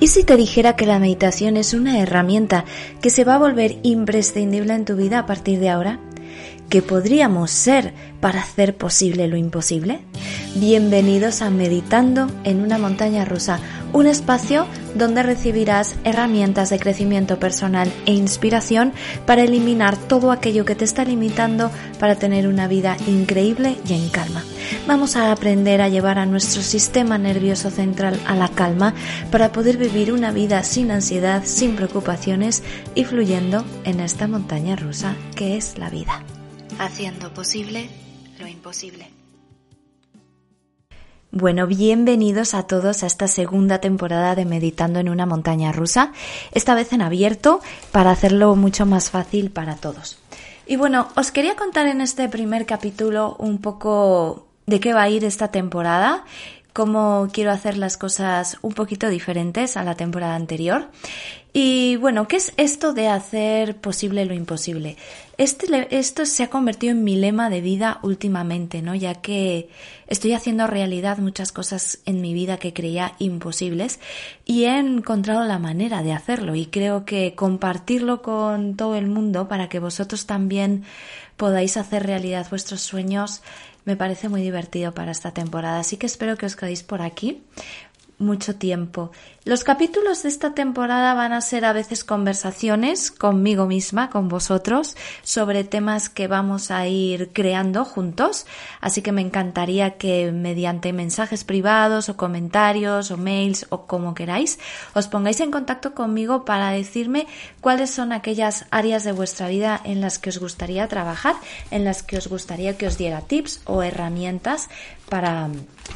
¿Y si te dijera que la meditación es una herramienta que se va a volver imprescindible en tu vida a partir de ahora? ¿Qué podríamos ser para hacer posible lo imposible? Bienvenidos a Meditando en una montaña rusa, un espacio donde recibirás herramientas de crecimiento personal e inspiración para eliminar todo aquello que te está limitando para tener una vida increíble y en calma. Vamos a aprender a llevar a nuestro sistema nervioso central a la calma para poder vivir una vida sin ansiedad, sin preocupaciones y fluyendo en esta montaña rusa que es la vida. Haciendo posible lo imposible. Bueno, bienvenidos a todos a esta segunda temporada de Meditando en una montaña rusa, esta vez en abierto para hacerlo mucho más fácil para todos. Y bueno, os quería contar en este primer capítulo un poco de qué va a ir esta temporada, cómo quiero hacer las cosas un poquito diferentes a la temporada anterior y bueno, ¿qué es esto de hacer posible lo imposible? Este, esto se ha convertido en mi lema de vida últimamente, ¿no? Ya que estoy haciendo realidad muchas cosas en mi vida que creía imposibles y he encontrado la manera de hacerlo y creo que compartirlo con todo el mundo para que vosotros también podáis hacer realidad vuestros sueños me parece muy divertido para esta temporada. Así que espero que os quedéis por aquí mucho tiempo. Los capítulos de esta temporada van a ser a veces conversaciones conmigo misma, con vosotros, sobre temas que vamos a ir creando juntos. Así que me encantaría que mediante mensajes privados o comentarios o mails o como queráis, os pongáis en contacto conmigo para decirme cuáles son aquellas áreas de vuestra vida en las que os gustaría trabajar, en las que os gustaría que os diera tips o herramientas para,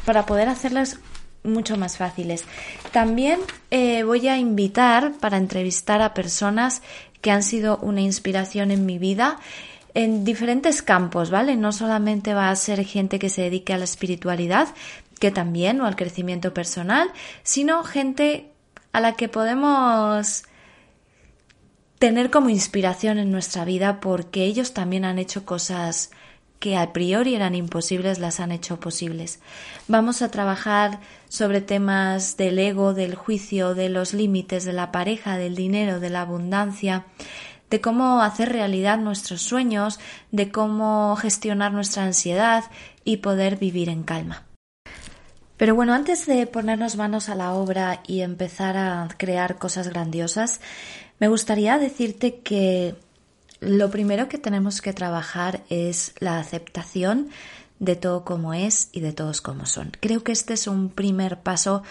para poder hacerles mucho más fáciles. También eh, voy a invitar para entrevistar a personas que han sido una inspiración en mi vida en diferentes campos, ¿vale? No solamente va a ser gente que se dedique a la espiritualidad, que también, o al crecimiento personal, sino gente a la que podemos tener como inspiración en nuestra vida porque ellos también han hecho cosas que a priori eran imposibles las han hecho posibles. Vamos a trabajar sobre temas del ego, del juicio, de los límites de la pareja, del dinero, de la abundancia, de cómo hacer realidad nuestros sueños, de cómo gestionar nuestra ansiedad y poder vivir en calma. Pero bueno, antes de ponernos manos a la obra y empezar a crear cosas grandiosas, me gustaría decirte que lo primero que tenemos que trabajar es la aceptación de todo como es y de todos como son. Creo que este es un primer paso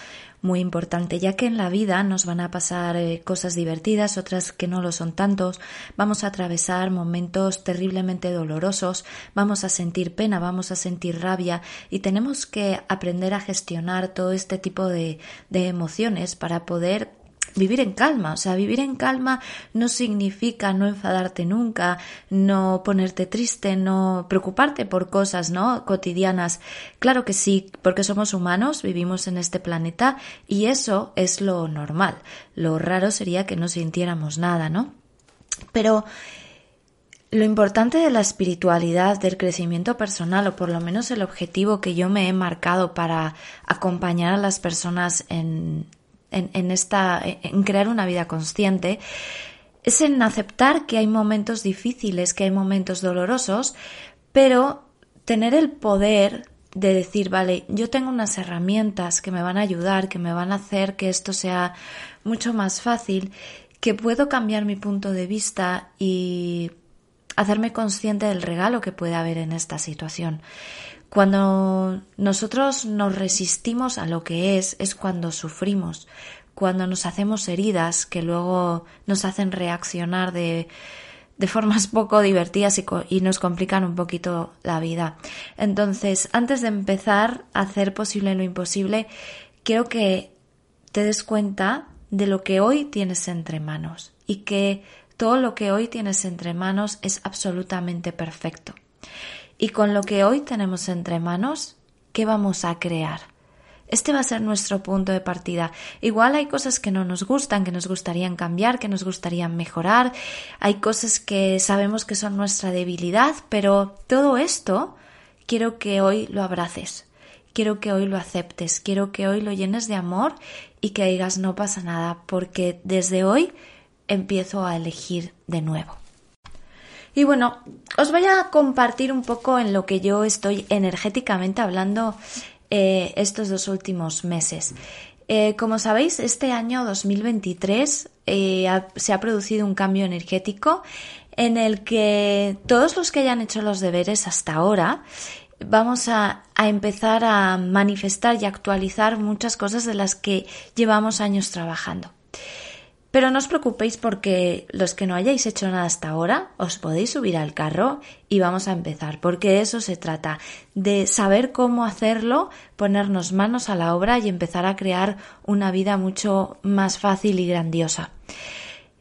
muy importante, ya que en la vida nos van a pasar eh, cosas divertidas, otras que no lo son tantos, vamos a atravesar momentos terriblemente dolorosos, vamos a sentir pena, vamos a sentir rabia y tenemos que aprender a gestionar todo este tipo de, de emociones para poder vivir en calma. O sea, vivir en calma no significa no enfadarte nunca, no ponerte triste, no preocuparte por cosas, ¿no? cotidianas. Claro que sí, porque somos humanos, vivimos en este planeta y eso es lo normal. Lo raro sería que no sintiéramos nada, ¿no? Pero lo importante de la espiritualidad, del crecimiento personal, o por lo menos el objetivo que yo me he marcado para acompañar a las personas en, en, esta, en crear una vida consciente, es en aceptar que hay momentos difíciles, que hay momentos dolorosos, pero tener el poder de decir, vale, yo tengo unas herramientas que me van a ayudar, que me van a hacer que esto sea mucho más fácil, que puedo cambiar mi punto de vista y hacerme consciente del regalo que puede haber en esta situación. Cuando nosotros nos resistimos a lo que es, es cuando sufrimos, cuando nos hacemos heridas que luego nos hacen reaccionar de, de formas poco divertidas y, y, nos complican un poquito la vida. Entonces, antes de empezar a hacer posible lo imposible, quiero que te des cuenta de lo que hoy tienes entre manos y que todo lo que hoy tienes entre manos es absolutamente perfecto. Y con lo que hoy tenemos entre manos, ¿qué vamos a crear? Este va a ser nuestro punto de partida. Igual hay cosas que no nos gustan, que nos gustarían cambiar, que nos gustarían mejorar. Hay cosas que sabemos que son nuestra debilidad, pero todo esto quiero que hoy lo abraces. Quiero que hoy lo aceptes, quiero que hoy lo llenes de amor y que digas no pasa nada, porque desde hoy empiezo a elegir de nuevo. Y bueno, os voy a compartir un poco en lo que yo estoy energéticamente hablando eh, estos dos últimos meses. Eh, como sabéis, este año 2023 eh, se ha producido un cambio energético en el que todos los que hayan hecho los deberes hasta ahora vamos a, a, empezar a manifestar y actualizar muchas cosas de las que llevamos años trabajando. Pero no os preocupéis porque los que no hayáis hecho nada hasta ahora, os podéis subir al carro y vamos a empezar, porque de eso se trata, de saber cómo hacerlo, ponernos manos a la obra y empezar a crear una vida mucho más fácil y grandiosa.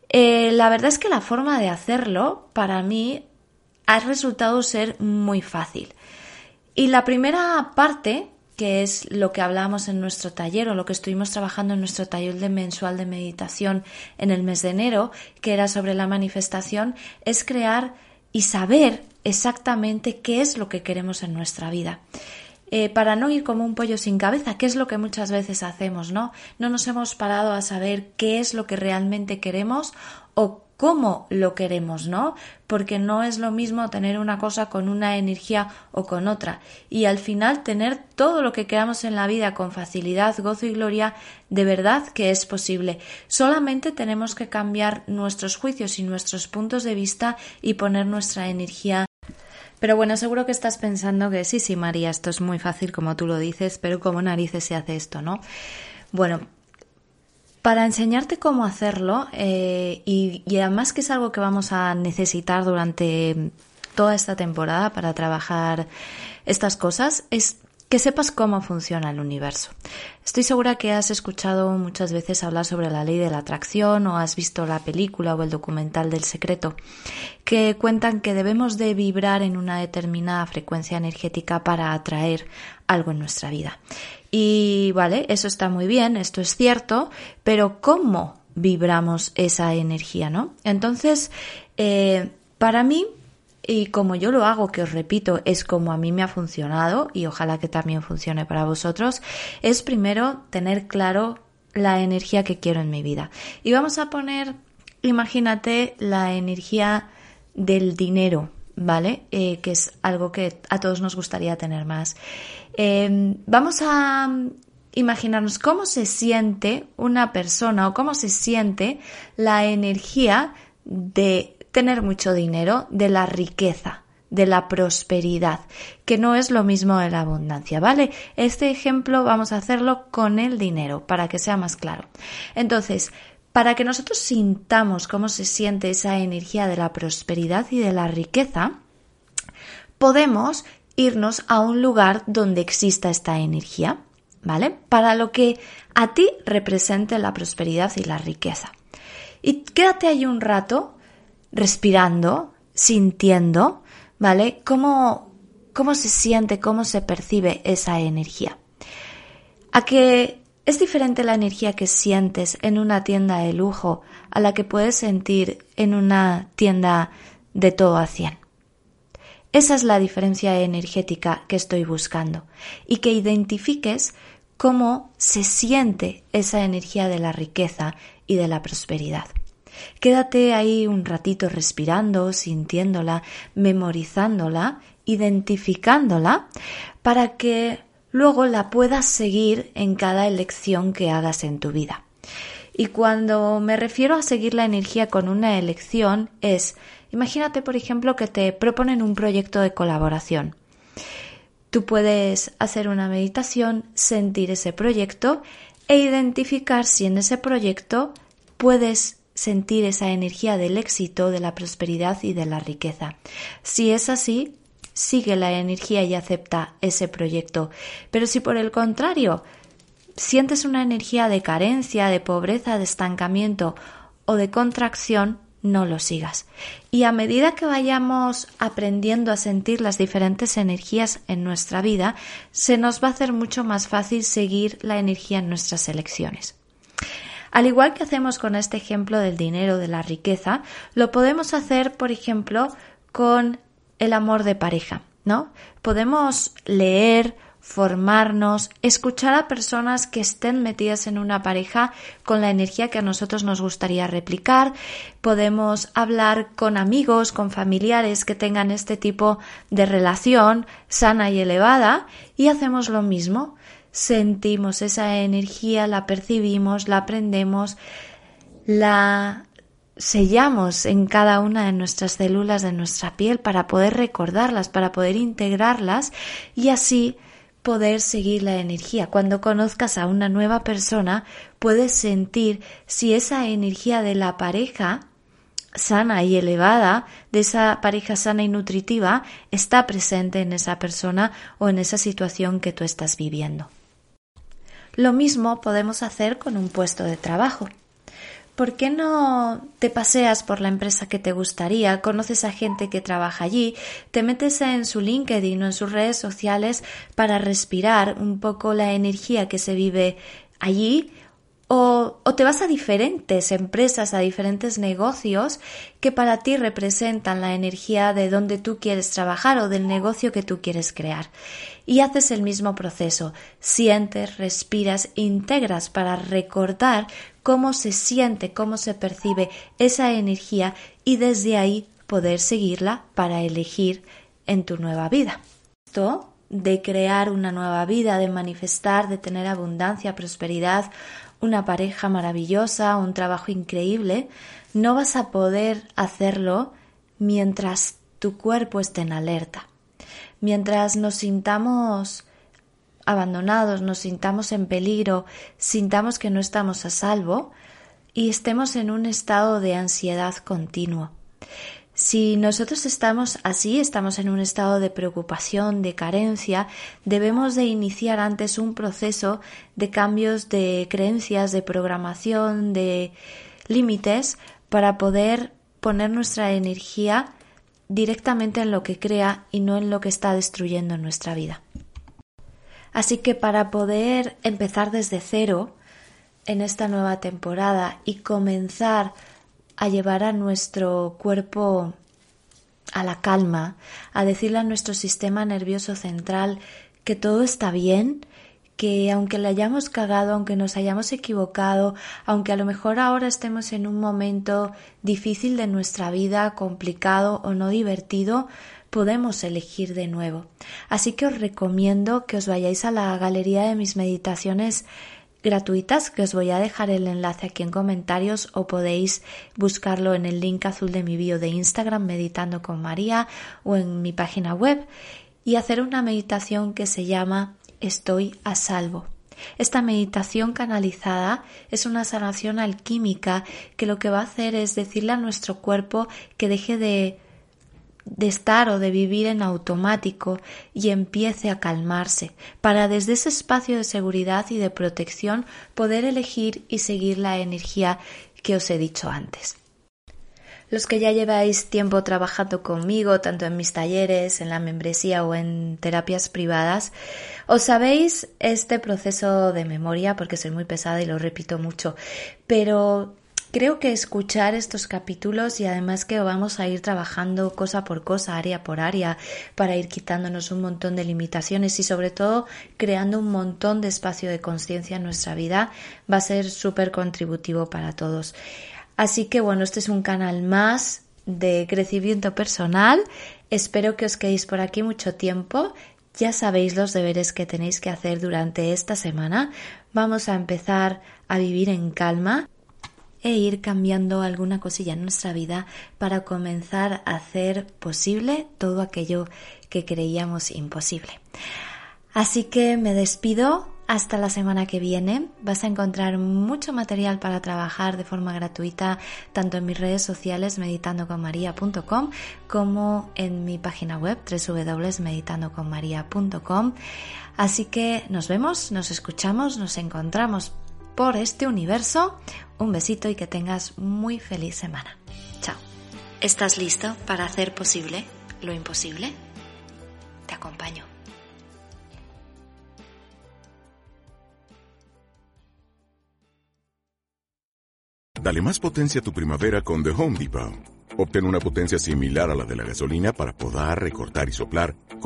Eh, la verdad es que la forma de hacerlo, para mí, ha resultado ser muy fácil. Y la primera parte que es lo que hablamos en nuestro taller o lo que estuvimos trabajando en nuestro taller de mensual de meditación en el mes de enero, que era sobre la manifestación, es crear y saber exactamente qué es lo que queremos en nuestra vida. Eh, para no ir como un pollo sin cabeza, que es lo que muchas veces hacemos, ¿no? No nos hemos parado a saber qué es lo que realmente queremos o cómo lo queremos, ¿no? Porque no es lo mismo tener una cosa con una energía o con otra. Y al final tener todo lo que queramos en la vida con facilidad, gozo y gloria, de verdad que es posible. Solamente tenemos que cambiar nuestros juicios y nuestros puntos de vista y poner nuestra energía pero bueno, seguro que estás pensando que sí, sí, María, esto es muy fácil como tú lo dices, pero como narices se hace esto, ¿no? Bueno, para enseñarte cómo hacerlo, eh, y, además que es algo que vamos a necesitar durante toda esta temporada para trabajar estas cosas, es que sepas cómo funciona el universo. Estoy segura que has escuchado muchas veces hablar sobre la ley de la atracción o has visto la película o el documental del secreto, que cuentan que debemos de vibrar en una determinada frecuencia energética para atraer algo en nuestra vida. Y vale, eso está muy bien, esto es cierto, pero ¿cómo vibramos esa energía, no? Entonces, eh, para mí, y como yo lo hago, que os repito, es como a mí me ha funcionado y ojalá que también funcione para vosotros, es primero tener claro la energía que quiero en mi vida. Y vamos a poner, imagínate la energía del dinero, ¿vale? Eh, que es algo que a todos nos gustaría tener más. Em, vamos a imaginarnos cómo se siente una persona o cómo se siente la energía de tener mucho dinero, de la riqueza, de la prosperidad, que no es lo mismo de la abundancia, ¿vale? Este ejemplo vamos a hacerlo con el dinero para que sea más claro. Entonces, para que nosotros sintamos cómo se siente esa energía de la prosperidad y de la riqueza, podemos irnos a un lugar donde exista esta energía, ¿vale? Para lo que a ti represente la prosperidad y la riqueza. Y quédate ahí un rato respirando, sintiendo, ¿vale? Cómo, cómo se siente, cómo se percibe esa energía. A que es diferente la energía que sientes en una tienda de lujo a la que puedes sentir en una tienda de todo a 100. Esa es la diferencia energética que estoy buscando y que identifiques cómo se siente esa energía de la riqueza y de la prosperidad. Quédate ahí un ratito respirando, sintiéndola, memorizándola, identificándola, para que luego la puedas seguir en cada elección que hagas en tu vida. Y cuando me refiero a seguir la energía con una elección es, imagínate por ejemplo que te proponen un proyecto de colaboración. Tú puedes hacer una meditación, sentir ese proyecto e identificar si en ese proyecto puedes sentir esa energía del éxito, de la prosperidad y de la riqueza. Si es así, sigue la energía y acepta ese proyecto. Pero si por el contrario sientes una energía de carencia, de pobreza, de estancamiento o de contracción, no lo sigas. Y a medida que vayamos aprendiendo a sentir las diferentes energías en nuestra vida, se nos va a hacer mucho más fácil seguir la energía en nuestras elecciones. Al igual que hacemos con este ejemplo del dinero, de la riqueza, lo podemos hacer, por ejemplo, con el amor de pareja, ¿no? Podemos leer, formarnos, escuchar a personas que estén metidas en una pareja con la energía que a nosotros nos gustaría replicar. Podemos hablar con amigos, con familiares que tengan este tipo de relación sana y elevada y hacemos lo mismo. Sentimos esa energía, la percibimos, la aprendemos, la sellamos en cada una de nuestras células de nuestra piel para poder recordarlas, para poder integrarlas y así poder seguir la energía. Cuando conozcas a una nueva persona, puedes sentir si esa energía de la pareja sana y elevada, de esa pareja sana y nutritiva, está presente en esa persona o en esa situación que tú estás viviendo. Lo mismo podemos hacer con un puesto de trabajo. ¿Por qué no te paseas por la empresa que te gustaría, conoces a gente que trabaja allí, te metes en su LinkedIn o en sus redes sociales para respirar un poco la energía que se vive allí? O, te vas a diferentes empresas, a diferentes negocios que para ti representan la energía de donde tú quieres trabajar o del negocio que tú quieres crear. Y haces el mismo proceso. Sientes, respiras, integras para recordar cómo se siente, cómo se percibe esa energía y desde ahí poder seguirla para elegir en tu nueva vida. Esto de crear una nueva vida, de manifestar, de tener abundancia, prosperidad, una pareja maravillosa, un trabajo increíble, no vas a poder hacerlo mientras tu cuerpo esté en alerta. Mientras nos sintamos abandonados, nos sintamos en peligro, sintamos que no estamos a salvo y estemos en un estado de ansiedad continuo. Si nosotros estamos así, estamos en un estado de preocupación, de carencia, debemos de iniciar antes un proceso de cambios de creencias, de programación, de límites para poder poner nuestra energía directamente en lo que crea y no en lo que está destruyendo nuestra vida. Así que para poder empezar desde cero en esta nueva temporada y comenzar a llevar a nuestro cuerpo a la calma, a decirle a nuestro sistema nervioso central que todo está bien, que aunque le hayamos cagado, aunque nos hayamos equivocado, aunque a lo mejor ahora estemos en un momento difícil de nuestra vida, complicado o no divertido, podemos elegir de nuevo. Así que os recomiendo que os vayáis a la galería de mis meditaciones gratuitas, que os voy a dejar el enlace aquí en comentarios o podéis buscarlo en el link azul de mi bio de Instagram Meditando con María o en mi página web y hacer una meditación que se llama Estoy a salvo. Esta meditación canalizada es una sanación alquímica que lo que va a hacer es decirle a nuestro cuerpo que deje de de estar o de vivir en automático y empiece a calmarse, para desde ese espacio de seguridad y de protección poder elegir y seguir la energía que os he dicho antes. Los que ya lleváis tiempo trabajando conmigo, tanto en mis talleres, en la membresía o en terapias privadas, os sabéis este proceso de memoria porque soy muy pesada y lo repito mucho, pero Creo que escuchar estos capítulos y además que vamos a ir trabajando cosa por cosa, área por área, para ir quitándonos un montón de limitaciones y sobre todo creando un montón de espacio de conciencia en nuestra vida, va a ser súper contributivo para todos. Así que bueno, este es un canal más de crecimiento personal. Espero que os quedéis por aquí mucho tiempo. Ya sabéis los deberes que tenéis que hacer durante esta semana. Vamos a empezar a vivir en calma e ir cambiando alguna cosilla en nuestra vida para comenzar a hacer posible todo aquello que creíamos imposible. Así que me despido hasta la semana que viene. Vas a encontrar mucho material para trabajar de forma gratuita tanto en mis redes sociales meditandoconmaria.com como en mi página web www.meditandoconmaria.com. Así que nos vemos, nos escuchamos, nos encontramos por este universo. Un besito y que tengas muy feliz semana. Chao. ¿Estás listo para hacer posible lo imposible? Te acompaño. Dale más potencia a tu primavera con The Home Depot. Obtén una potencia similar a la de la gasolina para podar, recortar y soplar